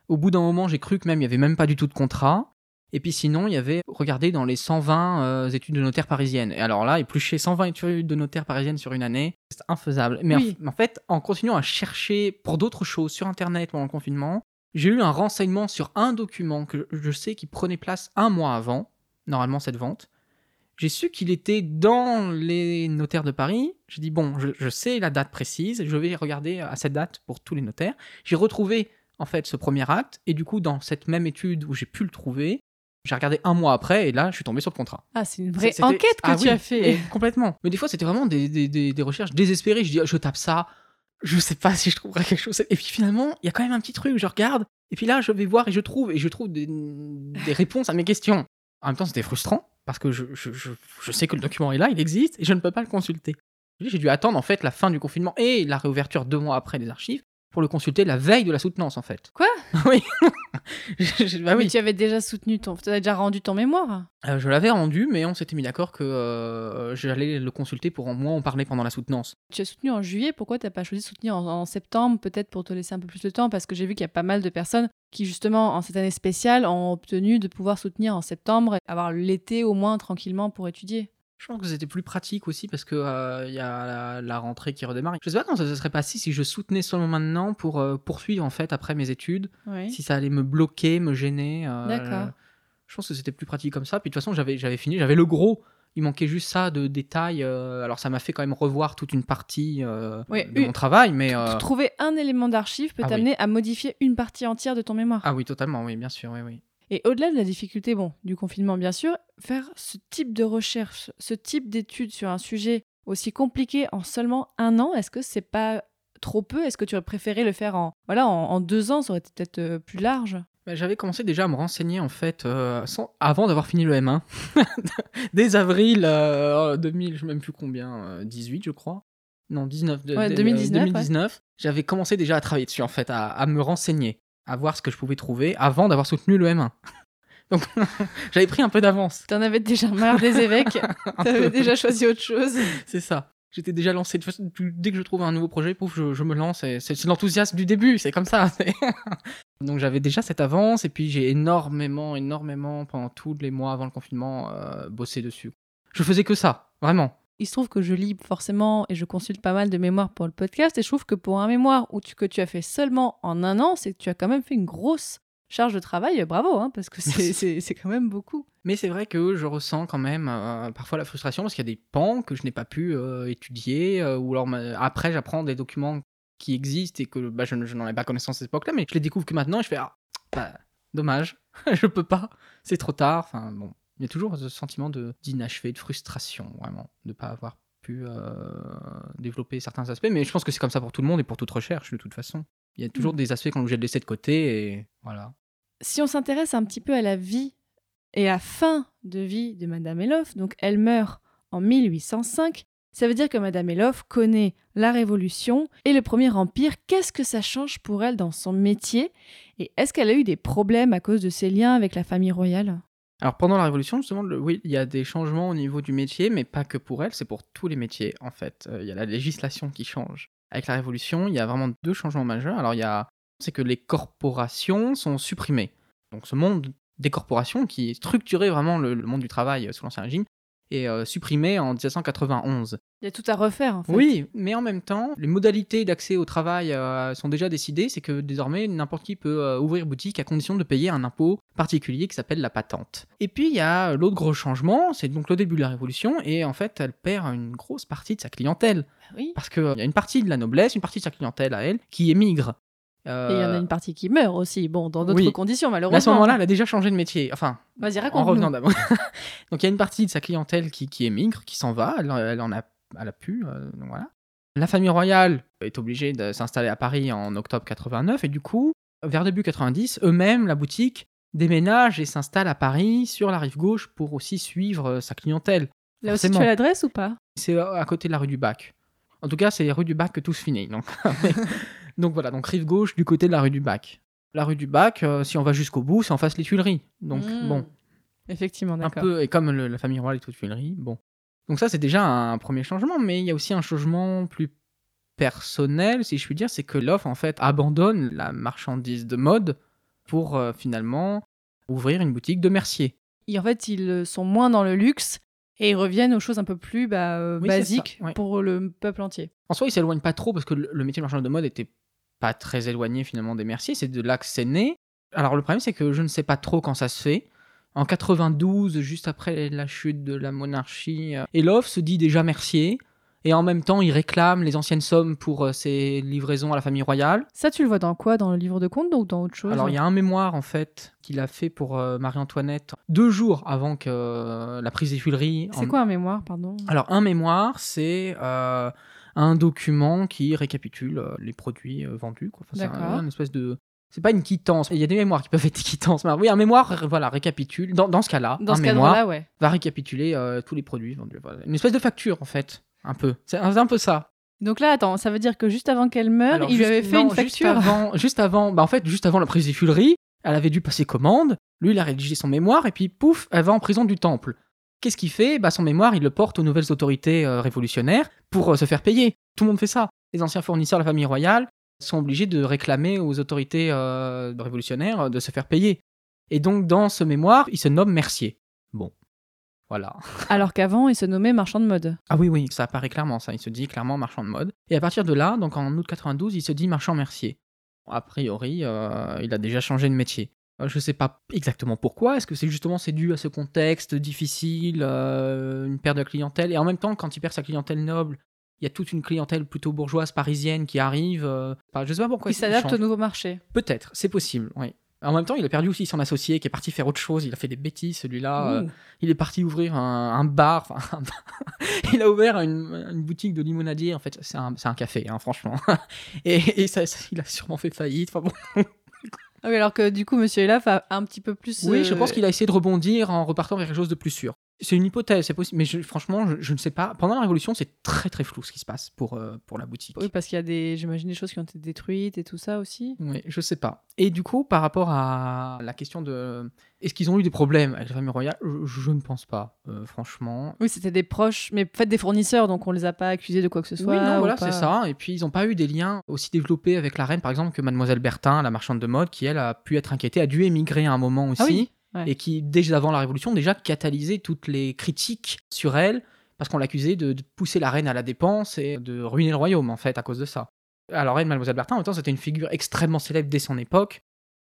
Au bout d'un moment, j'ai cru que même il n'y avait même pas du tout de contrat. Et puis sinon, il y avait, regardez, dans les 120 euh, études de notaire parisiennes. Et alors là, éplucher 120 études de notaire parisiennes sur une année, c'est infaisable. Mais en- Oui. en, fait, en continuant à chercher pour d'autres choses sur Internet pendant le confinement, j'ai eu un renseignement sur un document que je je sais qui prenait place un mois avant, normalement cette vente. J'ai su qu'il était dans les notaires de Paris. J'ai dit, bon, je, je sais la date précise, je vais regarder à cette date pour tous les notaires. J'ai retrouvé en fait ce premier acte, et du coup, dans cette même étude où j'ai pu le trouver, j'ai regardé un mois après, et là, je suis tombé sur le contrat. Ah, c'est une vraie enquête que Ah tu oui, as fait. complètement. Mais des fois, c'était vraiment des, des- des- des recherches désespérées. Je dis, je tape ça, je sais pas si je trouverai quelque chose. Et puis finalement, il y a quand même un petit truc, je regarde, et puis là, je vais voir et je trouve, et je trouve des, des réponses à mes questions. En même temps, c'était frustrant, parce que je, je- je- je sais que le document est là, il existe, et je ne peux pas le consulter. J'ai dû attendre en fait la fin du confinement et la réouverture deux mois après des archives pour le consulter la veille de la soutenance en fait. Quoi? Oui. Je- bah Mais tu avais déjà soutenu ton. Tu avais déjà rendu ton mémoire? Euh, je l'avais rendu, mais on s'était mis d'accord que euh, j'allais le consulter pour en moins en parler pendant la soutenance. Tu as soutenu en juillet, pourquoi t'as pas choisi de soutenir en, en septembre, peut-être pour te laisser un peu plus de temps? Parce que j'ai vu qu'il y a pas mal de personnes qui, justement, en cette année spéciale, ont obtenu de pouvoir soutenir en septembre et avoir l'été au moins tranquillement pour étudier. Je pense que c'était plus pratique aussi parce que euh, il y a la, la rentrée qui redémarre. Je sais pas comment ça se serait passé si je soutenais seulement maintenant pour euh, poursuivre en fait après mes études, Oui. si ça allait me bloquer, me gêner. euh, D'accord. Je pense que c'était plus pratique comme ça. Puis de toute façon, j'avais j'avais fini, j'avais le gros. Il manquait juste ça de détails. alors ça m'a fait quand même revoir toute une partie Oui, de une- mon travail, mais Trouver un élément d'archive peut Ah oui. t'amener à modifier une partie entière de ton mémoire. ah oui, totalement, oui, bien sûr, oui, oui. Et au-delà de la difficulté, bon, du confinement bien sûr, faire ce type de recherche, ce type d'études sur un sujet aussi compliqué en seulement un an, est-ce que c'est pas trop peu? Est-ce que tu aurais préféré le faire en voilà en, en deux ans? Ça aurait été peut-être euh, plus large. Bah, J'avais commencé déjà à me renseigner en fait euh, sans- avant d'avoir fini le M1. Dès avril euh, 2000, je sais même plus combien, euh, 18 je crois. Non, 19. de- Ouais, de- 2019, 2019. J'avais commencé déjà à travailler dessus en fait, à, à me renseigner, à voir ce que je pouvais trouver avant d'avoir soutenu le M1. Donc j'avais pris un peu d'avance. T'en avais déjà marre des évêques. T'avais déjà choisi autre chose. C'est ça. J'étais déjà lancé. De toute façon, dès que je trouve un nouveau projet, pouf, je, je me lance. C'est l'enthousiasme du début, c'est comme ça. Donc j'avais déjà cette avance, et puis j'ai énormément, énormément, pendant tous les mois avant le confinement, euh, bossé dessus. Je faisais que ça, vraiment. Il se trouve que je lis forcément et je consulte pas mal de mémoires pour le podcast et je trouve que pour un mémoire où tu, que tu as fait seulement en un an, c'est que tu as quand même fait une grosse charge de travail. Bravo, hein, parce que c'est- quand même beaucoup. Mais c'est vrai que je ressens quand même euh, parfois la frustration parce qu'il y a des pans que je n'ai pas pu euh, étudier, euh, ou alors après j'apprends des documents qui existent et que bah, je, je n'en ai pas connaissance à cette époque-là, mais je les découvre que maintenant et je fais ah, bah, dommage, je peux pas, c'est trop tard. Enfin bon, il y a toujours ce sentiment de d'inachevé, de frustration vraiment, de pas avoir pu euh, développer certains aspects, mais je pense que c'est comme ça pour tout le monde et pour toute recherche de toute façon. Il y a toujours Mm. des aspects qu'on est obligé de laisser de côté et voilà. Si on s'intéresse un petit peu à la vie et à fin de vie de Madame Elof, donc elle meurt en 1805, ça veut dire que Madame Elof connaît la Révolution et le Premier Empire. Qu'est-ce que ça change pour elle dans son métier Et est-ce qu'elle a eu des problèmes à cause de ses liens avec la famille royale? Alors pendant la Révolution, justement, oui, il y a des changements au niveau du métier, mais pas que pour elle, c'est pour tous les métiers en fait. Euh, Il y a la législation qui change. Avec la Révolution, il y a vraiment deux changements majeurs. Alors il y a, c'est que les corporations sont supprimées. Donc ce monde des corporations qui structurait vraiment le, le monde du travail euh, sous l'Ancien Régime est euh, supprimé en 1791. Il y a tout à refaire en fait. Oui, mais en même temps, les modalités d'accès au travail euh, sont déjà décidées. C'est que désormais, n'importe qui peut euh, ouvrir boutique à condition de payer un impôt particulier qui s'appelle la patente. Et puis, il y a l'autre gros changement, c'est donc le début de la Révolution, et en fait, elle perd une grosse partie de sa clientèle. Bah oui. Parce qu'il y a une partie de la noblesse, une partie de sa clientèle à elle, qui émigre. Et il y en a une partie qui meurt aussi, bon, dans d'autres oui. conditions Mais malheureusement. à ce moment-là, elle a déjà changé de métier. Enfin, Vas-y, en raconte revenant d'abord. donc il y a une partie de sa clientèle qui, qui émigre, qui s'en va, elle, elle en a, elle a pu, euh, donc voilà. La famille royale est obligée de s'installer à Paris en octobre 89 et du coup, vers début 90, eux-mêmes, la boutique déménage et s'installe à Paris sur la rive gauche pour aussi suivre euh, sa clientèle. Là aussi, tu as l'adresse ou pas? C'est euh, à côté de la rue du Bac. En tout cas, c'est rue du Bac que tout se finit. Donc, donc voilà, donc rive gauche du côté de la rue du Bac. La rue du Bac, euh, si on va jusqu'au bout, c'est en face les Tuileries. Donc Hmm. bon, Effectivement, un d'accord. peu, et comme le- la famille royale est aux Tuileries, bon. Donc ça, c'est déjà un premier changement, mais il y a aussi un changement plus personnel, si je puis dire, c'est que l'offre, en fait, abandonne la marchandise de mode pour euh, finalement ouvrir une boutique de mercier. Et en fait, ils sont moins dans le luxe et ils reviennent aux choses un peu plus bah, euh, Oui, basiques ça, ouais. pour le peuple entier. En soi, il s'éloigne pas trop parce que le, le métier de marchand de mode était pas très éloigné finalement des merciers, c'est de là que c'est né. Alors le problème, c'est que je ne sais pas trop quand ça se fait. En 92, juste après la chute de la monarchie, euh, Elof se dit déjà mercier. Et en même temps, il réclame les anciennes sommes pour euh, ses livraisons à la famille royale. Ça, tu le vois dans quoi? Dans le livre de comptes ou dans autre chose? Alors, il y a un mémoire, en fait, qu'il a fait pour euh, Marie-Antoinette deux jours avant que euh, la prise des Tuileries. C'est en- quoi un mémoire, pardon? Alors, un mémoire, c'est euh, un document qui récapitule les produits vendus. Quoi. Enfin, c'est un- une espèce de. C'est pas une quittance. Il y a des mémoires qui peuvent être des quittances. Mais oui, un mémoire, voilà, récapitule. Dans, dans ce cas-là, Dans un ce mémoire ouais. va récapituler euh, tous les produits vendus. Voilà. Une espèce de facture, en fait. Un peu. C'est un, peu ça. Donc là, attends, ça veut dire que juste avant qu'elle meure, Alors, il lui juste- avait fait non, une juste facture. avant, juste avant, bah en fait, juste avant la prise des Tuileries, elle avait dû passer commande. Lui, il a rédigé son mémoire et puis pouf, elle va en prison du Temple. Qu'est-ce qu'il fait? Bah son mémoire, il le porte aux nouvelles autorités euh, révolutionnaires pour euh, se faire payer. Tout le monde fait ça. Les anciens fournisseurs de la famille royale sont obligés de réclamer aux autorités euh, révolutionnaires de se faire payer. Et donc dans ce mémoire, il se nomme Mercier. Bon, voilà. Alors qu'avant, il se nommait marchand de mode. Ah oui, oui, ça apparaît clairement, ça. Il se dit clairement marchand de mode. Et à partir de là, donc en août 92, il se dit marchand mercier. A priori, euh, il a déjà changé de métier. Euh, Je sais pas exactement pourquoi. Est-ce que c'est justement c'est dû à ce contexte difficile, euh, une perte de clientèle, et en même temps, quand il perd sa clientèle noble, il y a toute une clientèle plutôt bourgeoise parisienne qui arrive. euh, je sais pas pourquoi. il s'adapte au nouveau marché. Peut-être, c'est possible. Oui. En même temps, il a perdu aussi son associé qui est parti faire autre chose. Il a fait des bêtises, celui-là. euh, il est parti ouvrir un, un bar. enfin, un bar. il a ouvert une, une boutique de limonadier. En fait, c'est un, café, hein, franchement. Et, et ça, ça- il a sûrement fait faillite. Enfin, bon. Ah oui, alors que du coup, Monsieur Elaf a un petit peu plus. Oui, euh, je pense qu'il a essayé de rebondir en repartant vers quelque chose de plus sûr. C'est une hypothèse, c'est possible, mais je- franchement, je, je ne sais pas. Pendant la Révolution, c'est très très flou ce qui se passe pour, euh, pour la boutique. Oui, parce qu'il y a des, j'imagine, des choses qui ont été détruites et tout ça aussi. Oui, je sais pas. Et du coup, par rapport à la question de est-ce qu'ils ont eu des problèmes avec la famille royale, je, je ne pense pas, euh, franchement. Oui, c'était des proches, mais peut-être des fournisseurs, donc on les a pas accusés de quoi que ce soit. oui, non, voilà, c'est ça. Et puis, ils n'ont pas eu des liens aussi développés avec la reine, par exemple, que Mademoiselle Bertin, la marchande de mode, qui elle a pu être inquiétée, a dû émigrer à un moment aussi. Ah oui, Et qui, déjà avant la Révolution, déjà catalysait toutes les critiques sur elle, parce qu'on l'accusait de, de pousser la reine à la dépense et de ruiner le royaume, en fait, à cause de ça. Alors, elle, Mademoiselle Bertin, en même temps, c'était une figure extrêmement célèbre dès son époque.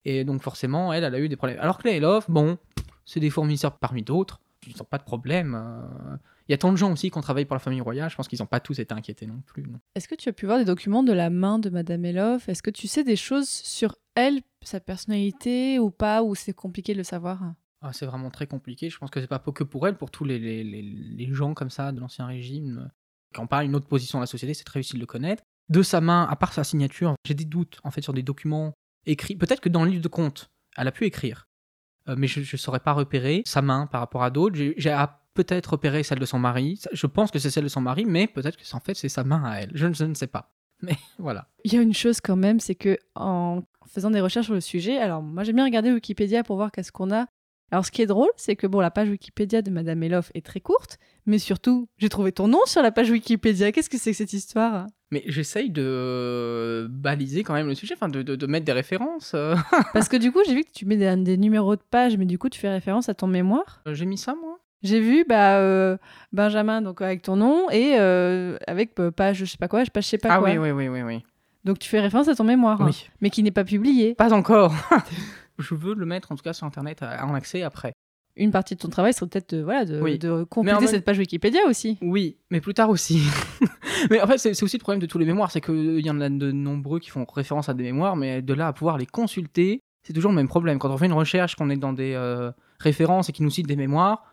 Et donc, forcément, elle, elle a eu des problèmes. Alors que les Love, bon, c'est des fournisseurs parmi d'autres. Ils n'ont pas de problème. euh. Il y a tant de gens aussi qui ont travaillé pour la famille royale. Je pense qu'ils n'ont pas tous été inquiétés non plus. Est-ce que tu as pu voir des documents de la main de Madame Elof Est-ce que tu sais des choses sur elle, sa personnalité ou pas, ou c'est compliqué de le savoir? Ah, c'est vraiment très compliqué. Je pense que c'est pas que pour elle, pour tous les, les, les- les gens comme ça de l'ancien régime, euh, qui n'ont pas une autre position dans la société, c'est très difficile de le connaître. De sa main, à part sa signature, j'ai des doutes en fait sur des documents écrits. Peut-être que dans le livre de compte, elle a pu écrire, Euh, mais je ne saurais pas repérer sa main par rapport à d'autres. J'ai j'ai à peut-être repéré celle de son mari. Je pense que c'est celle de son mari, mais peut-être que c'est- en fait c'est sa main à elle. Je, ne- je ne sais pas. Mais voilà. Il y a une chose quand même, c'est que en faisant des recherches sur le sujet, alors moi j'aime bien regarder Wikipédia pour voir qu'est-ce qu'on a. Alors ce qui est drôle, c'est que bon, la page Wikipédia de Madame Elof est très courte, mais surtout, j'ai trouvé ton nom sur la page Wikipédia. Qu'est-ce que c'est que cette histoire? Mais j'essaye de baliser quand même le sujet, enfin de, de- de mettre des références. euh. Parce que du coup, j'ai vu que tu mets des, des numéros de page, mais du coup, tu fais référence à ton mémoire? J'ai mis ça moi J'ai vu bah, euh, Benjamin donc avec ton nom et euh, avec euh, page je sais pas quoi, je sais pas Ah quoi. oui, oui, oui, oui, oui. Donc tu fais référence à ton mémoire, hein, Oui. mais qui n'est pas publié. Pas encore. je veux le mettre en tout cas sur internet à- en accès après. Une partie de ton travail serait peut-être de, voilà, de, Oui. de compléter même- cette page Wikipédia aussi. Oui, mais plus tard aussi. mais en fait, c'est aussi le problème de tous les mémoires, c'est qu'il y en a de nombreux qui font référence à des mémoires, mais de là à pouvoir les consulter, c'est toujours le même problème. Quand on fait une recherche, qu'on est dans des euh, références et qu'ils nous citent des mémoires,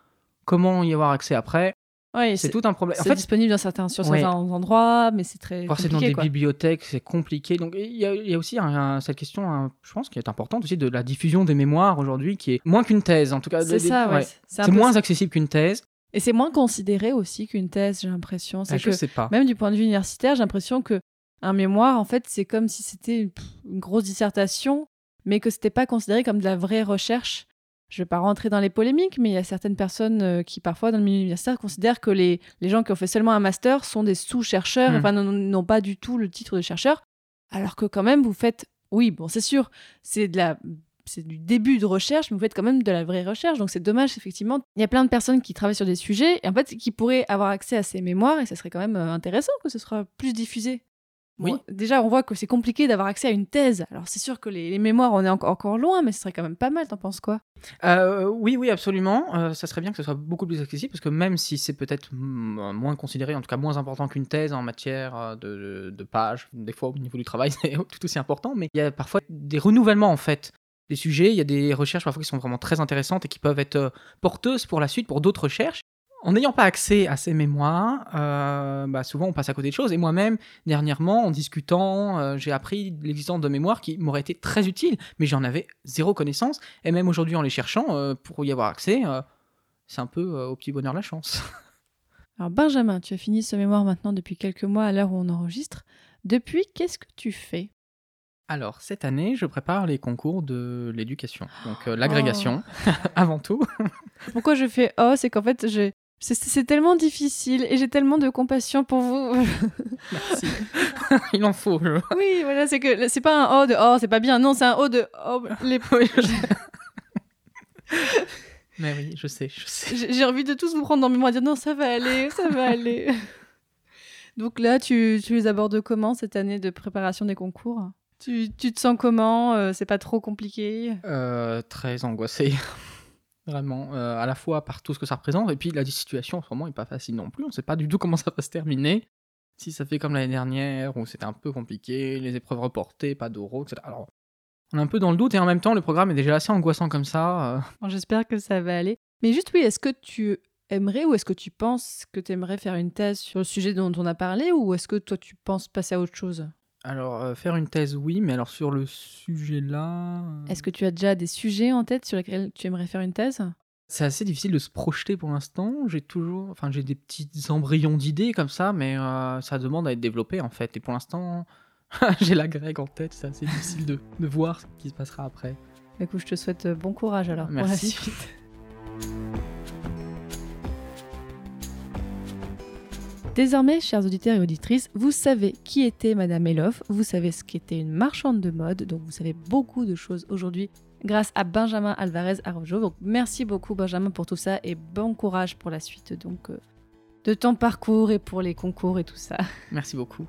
comment y avoir accès après Oui, C'est tout un problème. En C'est fait, disponible dans certains, sur Ouais. certains endroits, mais c'est très Voir c'est dans compliqué. des quoi. bibliothèques, c'est compliqué. Donc il y, a- il y a aussi un- un- cette question, un- je pense, qui est importante aussi de la diffusion des mémoires aujourd'hui, qui est moins qu'une thèse, en tout cas. C'est ça, ouais. ouais. C'est moins accessible qu'une thèse. Et c'est moins considéré aussi qu'une thèse, j'ai l'impression. C'est Ah, je que sais pas. même du point de vue universitaire, j'ai l'impression que un mémoire, en fait, c'est comme si c'était une, une grosse dissertation, mais que c'était pas considéré comme de la vraie recherche. Je vais pas rentrer dans les polémiques, mais il y a certaines personnes euh, qui, parfois, dans le milieu universitaire, considèrent que les, les gens qui ont fait seulement un master sont des sous-chercheurs, Mm. enfin, n'ont- n'ont pas du tout le titre de chercheur, alors que quand même, vous faites, oui, bon, c'est sûr, c'est de la c'est du début de recherche, mais vous faites quand même de la vraie recherche. Donc c'est dommage, effectivement. Il y a plein de personnes qui travaillent sur des sujets, et en fait, qui pourraient avoir accès à ces mémoires, et ça serait quand même euh, intéressant que ce soit plus diffusé. Oui. Déjà, on voit que c'est compliqué d'avoir accès à une thèse. Alors c'est sûr que les, les mémoires, on est encore, encore loin, mais ce serait quand même pas mal, t'en penses quoi? Euh, oui, oui, absolument. Euh, ça serait bien que ce soit beaucoup plus accessible parce que même si c'est peut-être moins considéré, en tout cas moins important qu'une thèse en matière euh, de, de pages, des fois au niveau du travail c'est tout aussi important, mais il y a parfois des renouvellements en fait des sujets. Il y a des recherches parfois qui sont vraiment très intéressantes et qui peuvent être euh, porteuses pour la suite, pour d'autres recherches. En n'ayant pas accès à ces mémoires, euh, bah, souvent on passe à côté de choses. Et moi-même, dernièrement, en discutant, euh, j'ai appris l'existence de mémoires qui m'auraient été très utiles, mais j'en avais zéro connaissance. Et même aujourd'hui, en les cherchant, euh, pour y avoir accès, c'est un peu au petit bonheur la chance. Alors Benjamin, tu as fini ce mémoire maintenant depuis quelques mois à l'heure où on enregistre. Depuis, qu'est-ce que tu fais? Alors, cette année, je prépare les concours de l'éducation. Donc, euh, l'agrégation, avant tout. Pourquoi je fais oh? C'est qu'en fait, j'ai- c'est- tellement difficile et j'ai tellement de compassion pour vous. Merci. Il en faut. je- oui, voilà, c'est que c'est pas un oh de oh, c'est pas bien. Non, c'est un oh de oh. Les... Mais oui, je sais, je sais. J'ai envie de tous vous prendre dans mes mains et dire non, ça va aller, ça va aller. Donc là, tu, tu les abordes comment cette année de préparation des concours? Tu, tu te sens comment? Euh, C'est pas trop compliqué? Euh, très angoissé. Vraiment, euh, à la fois par tout ce que ça représente, et puis la situation en ce moment est pas facile non plus. On sait pas du tout comment ça va se terminer. Si ça fait comme l'année dernière, où c'était un peu compliqué, les épreuves reportées, pas d'euros, etc. Alors, on est un peu dans le doute, et en même temps, le programme est déjà assez angoissant comme ça. euh. J'espère que ça va aller. Mais juste oui, est-ce que tu aimerais ou est-ce que tu penses que tu aimerais faire une thèse sur le sujet dont on a parlé ou est-ce que toi tu penses passer à autre chose? Alors, euh, faire une thèse, oui, mais alors sur le sujet là. euh, Est-ce que tu as déjà des sujets en tête sur lesquels tu aimerais faire une thèse? C'est assez difficile de se projeter pour l'instant. J'ai toujours, enfin, j'ai des petits embryons d'idées comme ça, mais euh, ça demande à être développé en fait. Et pour l'instant, j'ai la grecque en tête. C'est assez difficile de, de voir ce qui se passera après. Écoute, je te souhaite euh, bon courage alors pour la Merci. suite. Désormais, chers auditeurs et auditrices, vous savez qui était Madame Elof, vous savez ce qu'était une marchande de mode, donc vous savez beaucoup de choses aujourd'hui grâce à Benjamin Alvarez Arrojo. Donc merci beaucoup Benjamin pour tout ça et bon courage pour la suite donc euh, de ton parcours et pour les concours et tout ça. Merci beaucoup.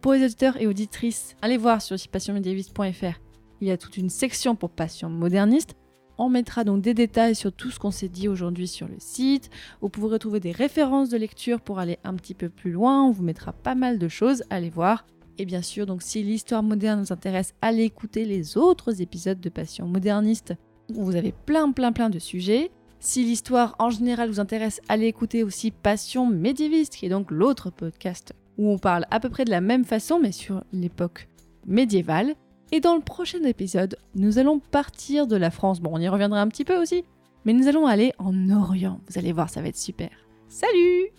Pour les auditeurs et auditrices, allez voir sur le site passionmédiéviste.fr. Il y a toute une section pour passion moderniste. On mettra donc des détails sur tout ce qu'on s'est dit aujourd'hui sur le site. Vous pouvez retrouver des références de lecture pour aller un petit peu plus loin. On vous mettra pas mal de choses. Allez voir. Et bien sûr, donc si l'histoire moderne vous intéresse, allez écouter les autres épisodes de Passion moderniste où vous avez plein plein plein de sujets. Si l'histoire en général vous intéresse, allez écouter aussi Passion médiéviste, qui est donc l'autre podcast où on parle à peu près de la même façon, mais sur l'époque médiévale. Et dans le prochain épisode, nous allons partir de la France. Bon, on y reviendra un petit peu aussi, mais nous allons aller en Orient. Vous allez voir, ça va être super. Salut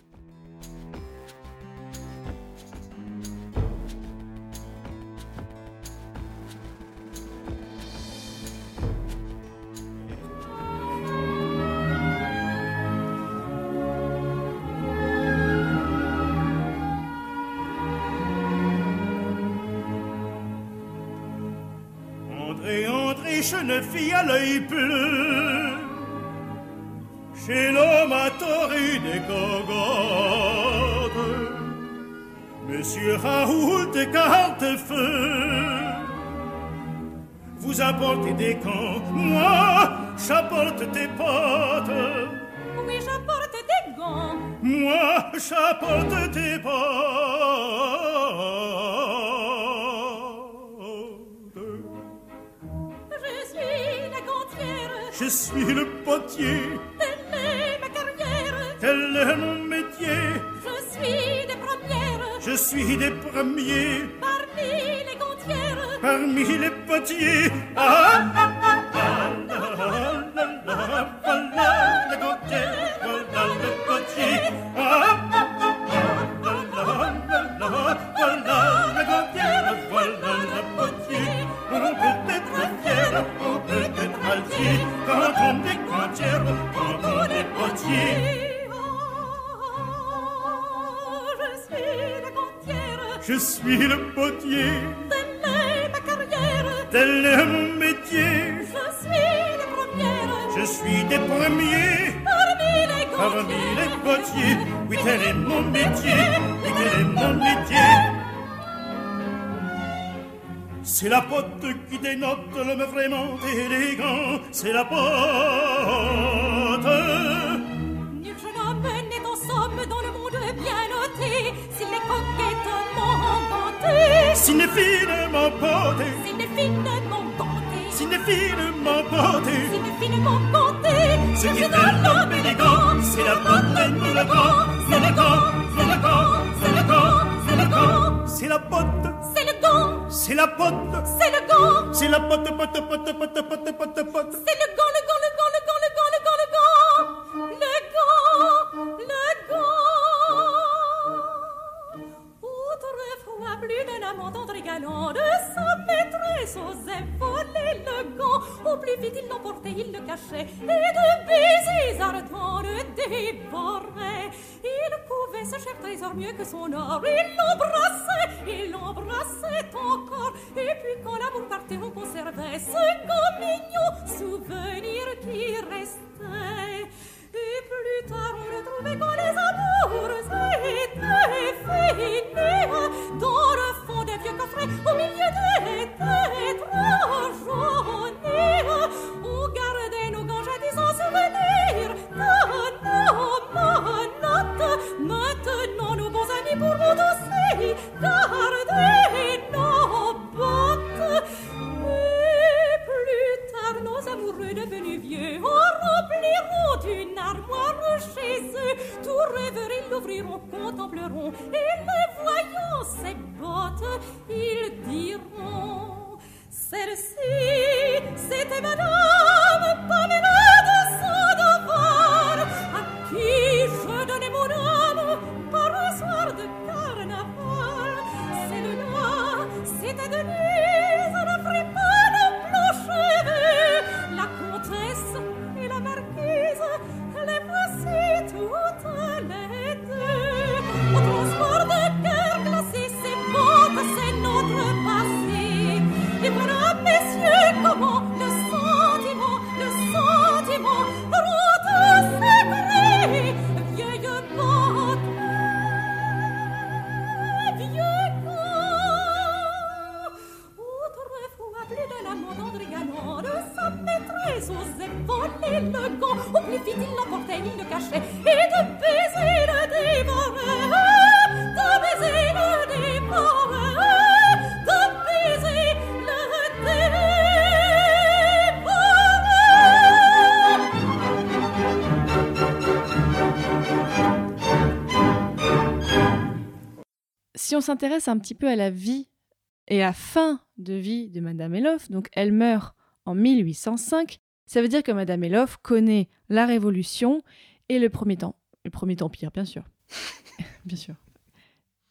fille à l'œil bleu, chez l'homme à torue des cogottes, Monsieur Raoult de Cartefeu, vous apportez des camps, moi j'apporte des potes, Oui, j'apporte des gants. moi j'apporte des potes. Suis le potier, Telle est ma carrière. tel est mon métier. Je suis des premières. Je suis des premiers Parmi les gantières. parmi les potiers. Ah, ah, ah, ah, suis le potier, Telle est ma carrière. tel est mon métier. Je suis la première. Je suis des premiers Parmi les parmi gantières. les potiers. Oui, tel est mon métier. Oui, tel est mon métier. C'est la pote qui dénote l'homme vraiment élégant. C'est la pote. Est est finement poté. S'il est finement ganté. Ce qui fait l'homme élégant, c'est la et nous le gant. C'est le gant, c'est le gant, c'est le gant, c'est le gant. C'est la pote, C'est le gant. c'est la pote. C'est le gant. C'est la pote, pote, pote, pote, pote, pote, pote. C'est le gant, le gant, le gant, le gant, le gant, le gant, le gant. Le gant, le gant. Autrefois, plus d'un amant tendre galant de maîtresse osait voler le gant. Au plus vite il l'emportait, il le cachait, et de baisers ardents le dévorait. Il pouvait ce cher trésor mieux que son or. Il l'embrassait, il l'embrassait encore. Et puis quand l'amour partait, on conservait ce gant souvenir qui restait. S'intéresse un petit peu à la vie et à fin de vie de Madame Eloff, donc elle meurt en 1805, ça veut dire que Madame Eloff connaît la Révolution et le premier temps, le premier empire, bien sûr, bien sûr.